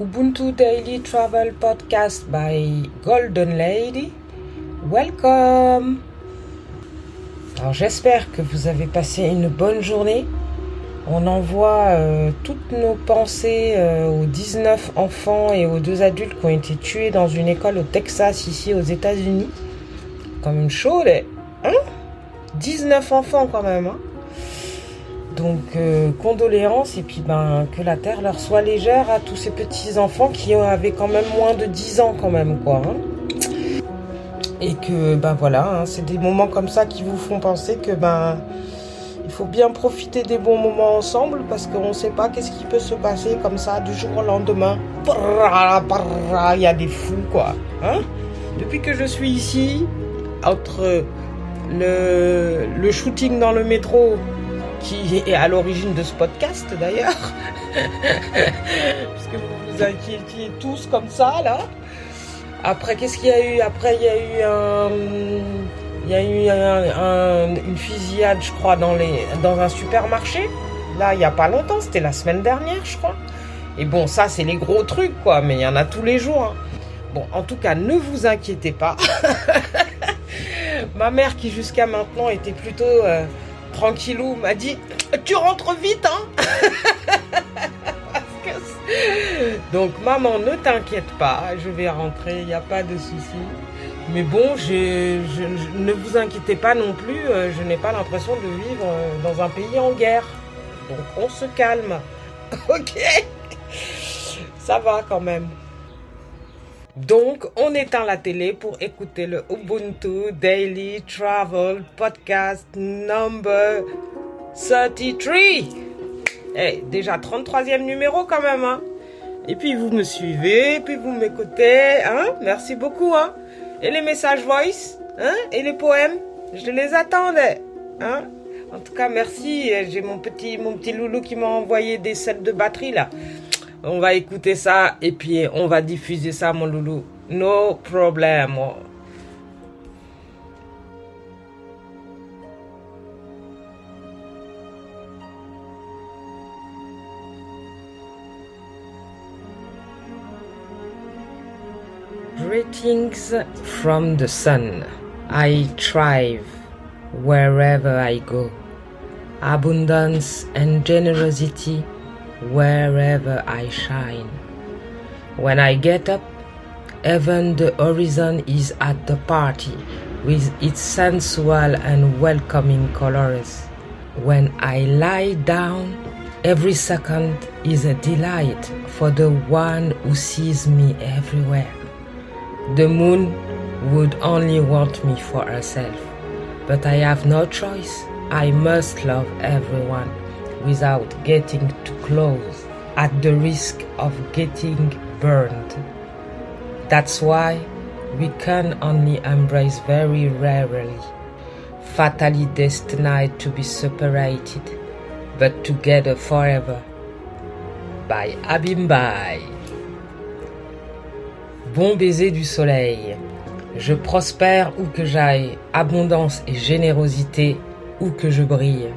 Ubuntu Daily Travel Podcast by Golden Lady. Welcome! Alors j'espère que vous avez passé une bonne journée. On envoie euh, toutes nos pensées euh, aux 19 enfants et aux deux adultes qui ont été tués dans une école au Texas, ici aux États-Unis. Comme une chaude, hein? 19 enfants quand même. Hein? Donc euh, condoléances et puis ben que la terre leur soit légère à tous ces petits enfants qui avaient quand même moins de 10 ans quand même quoi. Hein. Et que ben voilà, hein, c'est des moments comme ça qui vous font penser que ben il faut bien profiter des bons moments ensemble parce qu'on ne sait pas qu'est-ce qui peut se passer comme ça du jour au lendemain. Il y a des fous quoi. Hein Depuis que je suis ici, entre le, le shooting dans le métro qui est à l'origine de ce podcast d'ailleurs, parce que vous vous inquiétiez tous comme ça là. Après, qu'est-ce qu'il y a eu? Après, il y a eu un, il y a eu un, une fusillade, je crois, dans les, dans un supermarché. Là, il n'y a pas longtemps, c'était la semaine dernière, je crois. Et bon, ça, c'est les gros trucs, quoi, mais il y en a tous les jours. Hein. Bon, en tout cas, ne vous inquiétez pas. Ma mère, qui jusqu'à maintenant était plutôt euh, tranquillou, m'a dit Tu rentres vite, hein Donc, maman, ne t'inquiète pas, je vais rentrer, il n'y a pas de souci. Mais bon, je, ne vous inquiétez pas non plus, euh, je n'ai pas l'impression de vivre euh, dans un pays en guerre. Donc, on se calme. ok Ça va quand même. Donc, on éteint la télé pour écouter le Ubuntu Daily Travel Podcast number 33. Eh, déjà 33e numéro quand même, hein. Et puis vous me suivez, puis vous m'écoutez, hein. Merci beaucoup, hein. Et les messages voice, hein. Et les poèmes, je les attendais, hein. En tout cas, merci. J'ai mon petit, mon petit loulou qui m'a envoyé des sets de batterie là. On va écouter ça et puis on va diffuser ça, mon loulou. No problem. Greetings from the sun. I thrive wherever I go. Abundance and generosity wherever I shine. When I get up, even the horizon is at the party with its sensual and welcoming colors. When I lie down, every second is a delight for the one who sees me everywhere. The moon would only want me for herself, but I have no choice. I must love everyone without getting too close at the risk of getting burned. That's why we can only embrace very rarely, fatally destined to be separated, but together forever. By Abimbai. Bon baiser du soleil. Je prospère où que j'aille, abondance et générosité où que je brille.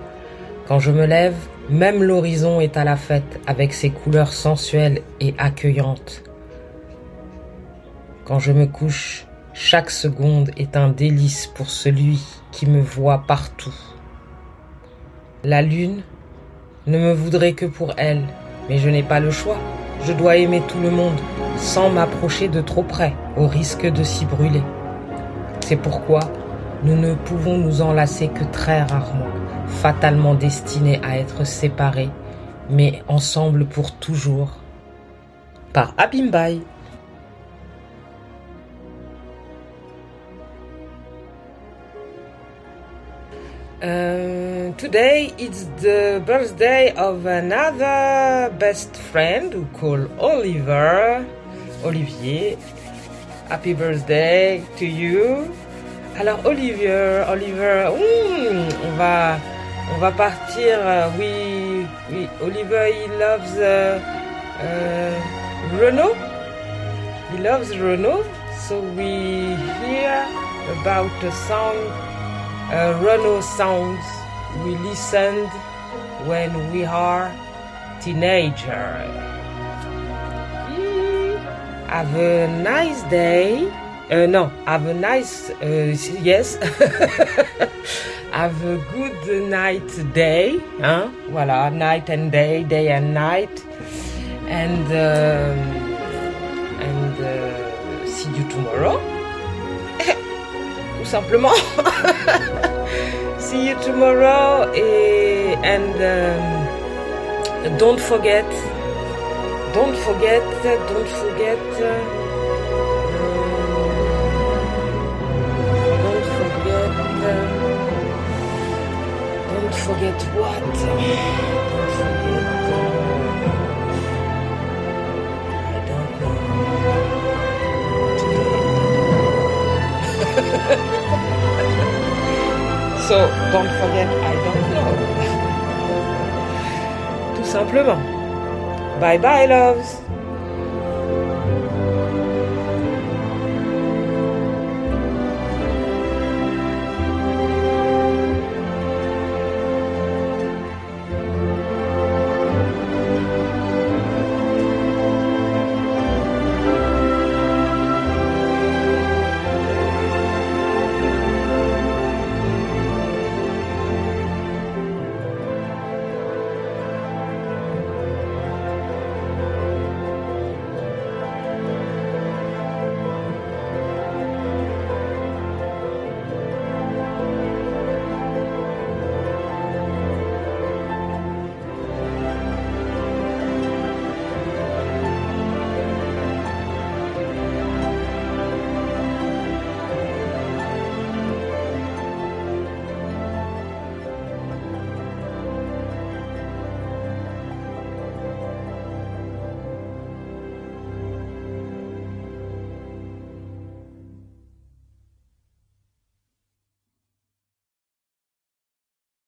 Quand je me lève, même l'horizon est à la fête avec ses couleurs sensuelles et accueillantes. Quand je me couche, chaque seconde est un délice pour celui qui me voit partout. La lune ne me voudrait que pour elle, mais je n'ai pas le choix. Je dois aimer tout le monde sans m'approcher de trop près, au risque de s'y brûler. C'est pourquoi nous ne pouvons nous enlacer que très rarement fatalement destinés à être séparés, mais ensemble pour toujours. Par Abimbai. Uh, today it's the birthday of another best friend who called Oliver. Olivier, happy birthday to you. Alors Oliver, Oliver, hmm, on va on va partir. Euh, oui, oui. Oliver, he loves uh, uh, Renault. He loves Renault. So we hear about the song, uh, Renault songs we listened when we are teenager. have a nice day. Uh, no, have a nice, uh, yes. have a good night day. Hein? Voilà, night and day, day and night. And, um, and uh, see you tomorrow. Tout simplement. see you tomorrow. And don't forget don't forget, don't forget, forget so, don't forget, I don't know. Tout simplement. Bye bye, loves.